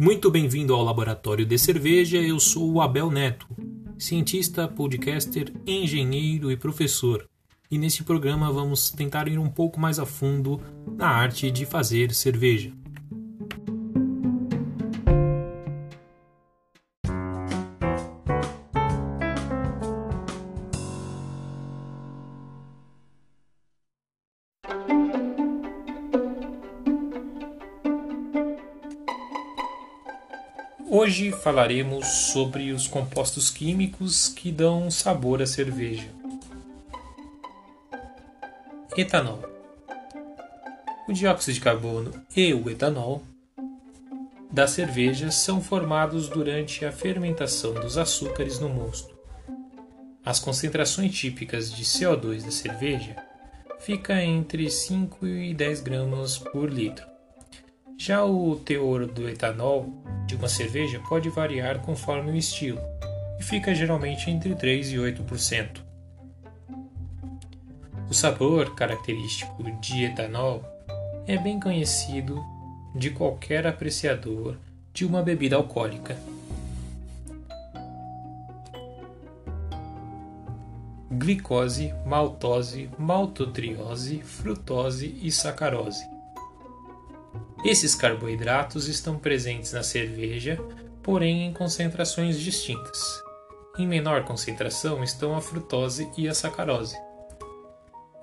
Muito bem-vindo ao Laboratório de Cerveja. Eu sou o Abel Neto, cientista, podcaster, engenheiro e professor. E nesse programa vamos tentar ir um pouco mais a fundo na arte de fazer cerveja. Hoje falaremos sobre os compostos químicos que dão sabor à cerveja. Etanol. O dióxido de carbono e o etanol da cerveja são formados durante a fermentação dos açúcares no mosto. As concentrações típicas de CO2 da cerveja ficam entre 5 e 10 gramas por litro. Já o teor do etanol de uma cerveja pode variar conforme o estilo e fica geralmente entre 3 e 8%. O sabor característico de etanol é bem conhecido de qualquer apreciador de uma bebida alcoólica. Glicose, maltose, maltotriose, frutose e sacarose. Esses carboidratos estão presentes na cerveja, porém em concentrações distintas. Em menor concentração estão a frutose e a sacarose.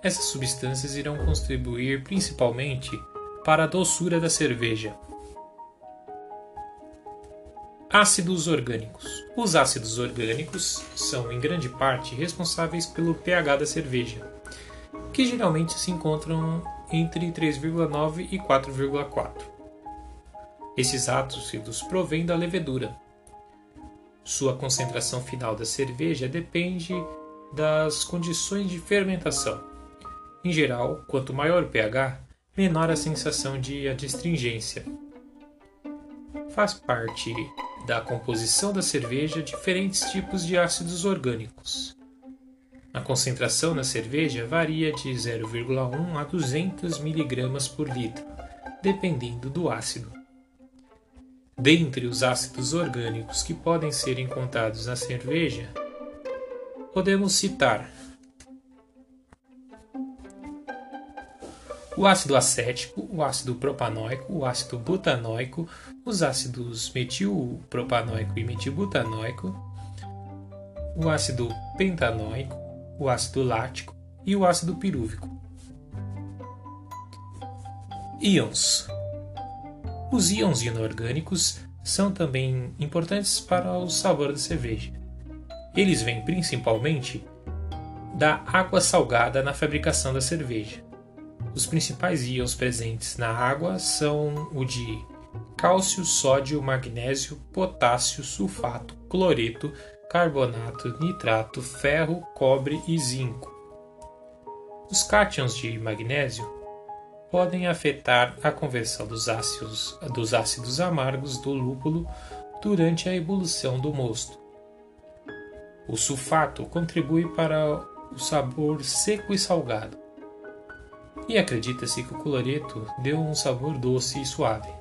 Essas substâncias irão contribuir principalmente para a doçura da cerveja. Ácidos orgânicos. Os ácidos orgânicos são, em grande parte, responsáveis pelo pH da cerveja, que geralmente se encontram entre 3,9 e 4,4. Esses ácidos provêm da levedura. Sua concentração final da cerveja depende das condições de fermentação. Em geral, quanto maior o pH, menor a sensação de adstringência. Faz parte da composição da cerveja diferentes tipos de ácidos orgânicos. A concentração na cerveja varia de 0,1 a 200 mg por litro, dependendo do ácido. Dentre os ácidos orgânicos que podem ser encontrados na cerveja, podemos citar o ácido acético, o ácido propanóico, o ácido butanóico, os ácidos metilpropanoico e metilbutanoico, o ácido pentanóico, o ácido lático e o ácido pirúvico. Íons. Os íons inorgânicos são também importantes para o sabor da cerveja. Eles vêm principalmente da água salgada na fabricação da cerveja. Os principais íons presentes na água são o de cálcio, sódio, magnésio, potássio, sulfato, cloreto, carbonato, nitrato, ferro, cobre e zinco. Os cátions de magnésio podem afetar a conversão dos ácidos, dos ácidos amargos do lúpulo durante a evolução do mosto. O sulfato contribui para o sabor seco e salgado. E acredita-se que o cloreto deu um sabor doce e suave.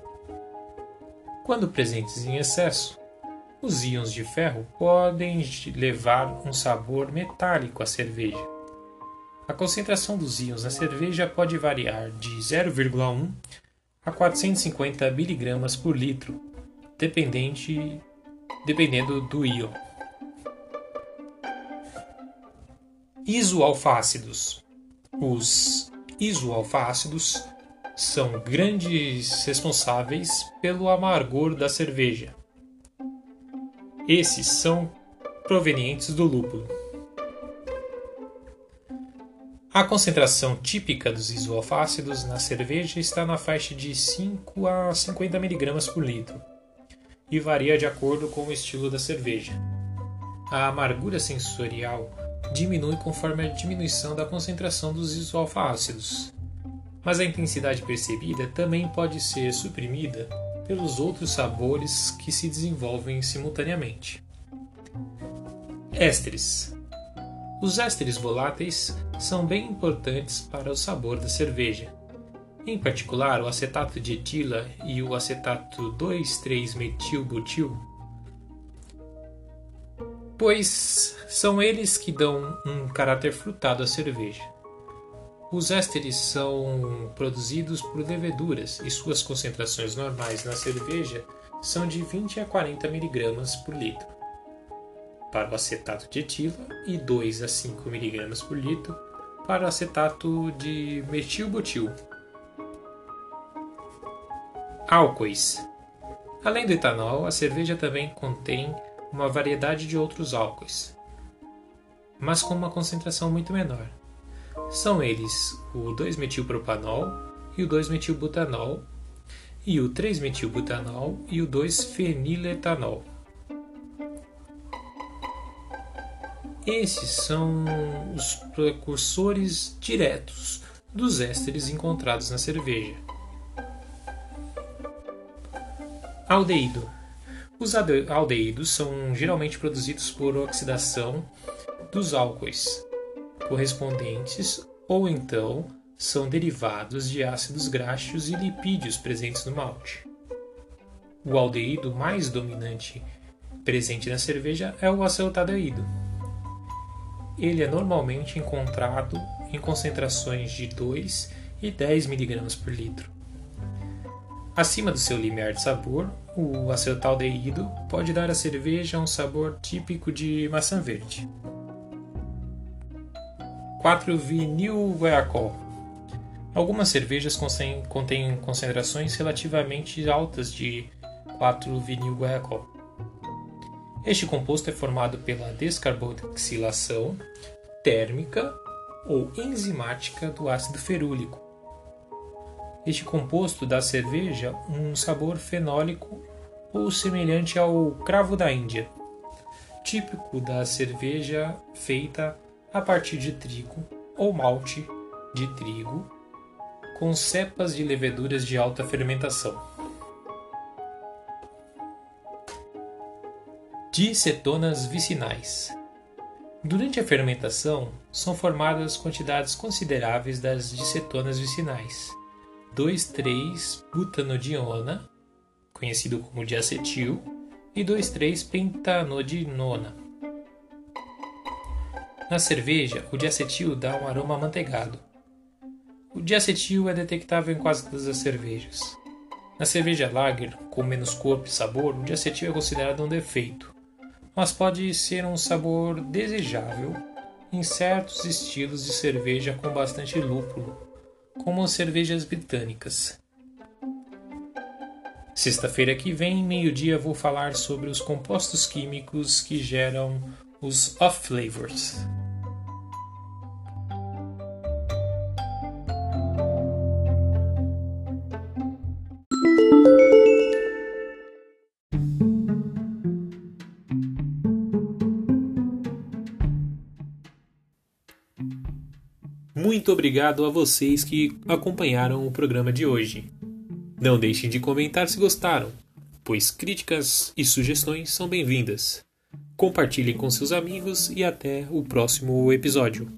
Quando presentes em excesso, os íons de ferro podem levar um sabor metálico à cerveja. A concentração dos íons na cerveja pode variar de 0,1 a 450 mg por litro, dependente, dependendo do íon. Isoalfácidos. Os isoalfácidos são grandes responsáveis pelo amargor da cerveja. Esses são provenientes do lúpulo. A concentração típica dos isoalfácidos na cerveja está na faixa de 5 a 50 mg por litro e varia de acordo com o estilo da cerveja. A amargura sensorial diminui conforme a diminuição da concentração dos isoalfácidos, mas a intensidade percebida também pode ser suprimida pelos outros sabores que se desenvolvem simultaneamente. Ésteres. Os ésteres voláteis são bem importantes para o sabor da cerveja. em particular o acetato de etila e o acetato 2,3-metilbutil, pois são eles que dão um caráter frutado à cerveja. Os ésteres são produzidos por leveduras e suas concentrações normais na cerveja são de 20 a 40 mg por litro. Para o acetato de etila e 2 a 5 mg por litro para o acetato de metilbutil. Álcoois. Além do etanol, a cerveja também contém uma variedade de outros álcoois, mas com uma concentração muito menor. São eles o 2-metilpropanol e o 2-metilbutanol, e o 3-metilbutanol e o 2-feniletanol. Esses são os precursores diretos dos ésteres encontrados na cerveja. Aldeído. Os aldeídos são geralmente produzidos por oxidação dos álcoois correspondentes ou então são derivados de ácidos graxos e lipídios presentes no malte. O aldeído mais dominante presente na cerveja é o acetaldeído. Ele é normalmente encontrado em concentrações de 2 e 10 mg por litro. Acima do seu limiar de sabor, o acetaldeído pode dar à cerveja um sabor típico de maçã verde. 4 vinil guaiacol. Algumas cervejas contêm concentrações relativamente altas de 4 vinil guaiacol. Este composto é formado pela descarboxilação térmica ou enzimática do ácido ferúlico. Este composto dá à cerveja um sabor fenólico ou semelhante ao cravo da Índia, típico da cerveja feita a partir de trigo ou malte de trigo com cepas de leveduras de alta fermentação. Dicetonas vicinais. Durante a fermentação, são formadas quantidades consideráveis das dicetonas vicinais, 2,3-butanodiona, conhecido como diacetil, e 2,3-pentanodinona na cerveja, o diacetil dá um aroma amanteigado. O diacetil é detectável em quase todas as cervejas. Na cerveja lager, com menos corpo e sabor, o diacetil é considerado um defeito, mas pode ser um sabor desejável em certos estilos de cerveja com bastante lúpulo, como as cervejas britânicas. Sexta-feira que vem, meio-dia, vou falar sobre os compostos químicos que geram os off-flavors. Muito obrigado a vocês que acompanharam o programa de hoje. Não deixem de comentar se gostaram, pois críticas e sugestões são bem-vindas. Compartilhem com seus amigos e até o próximo episódio.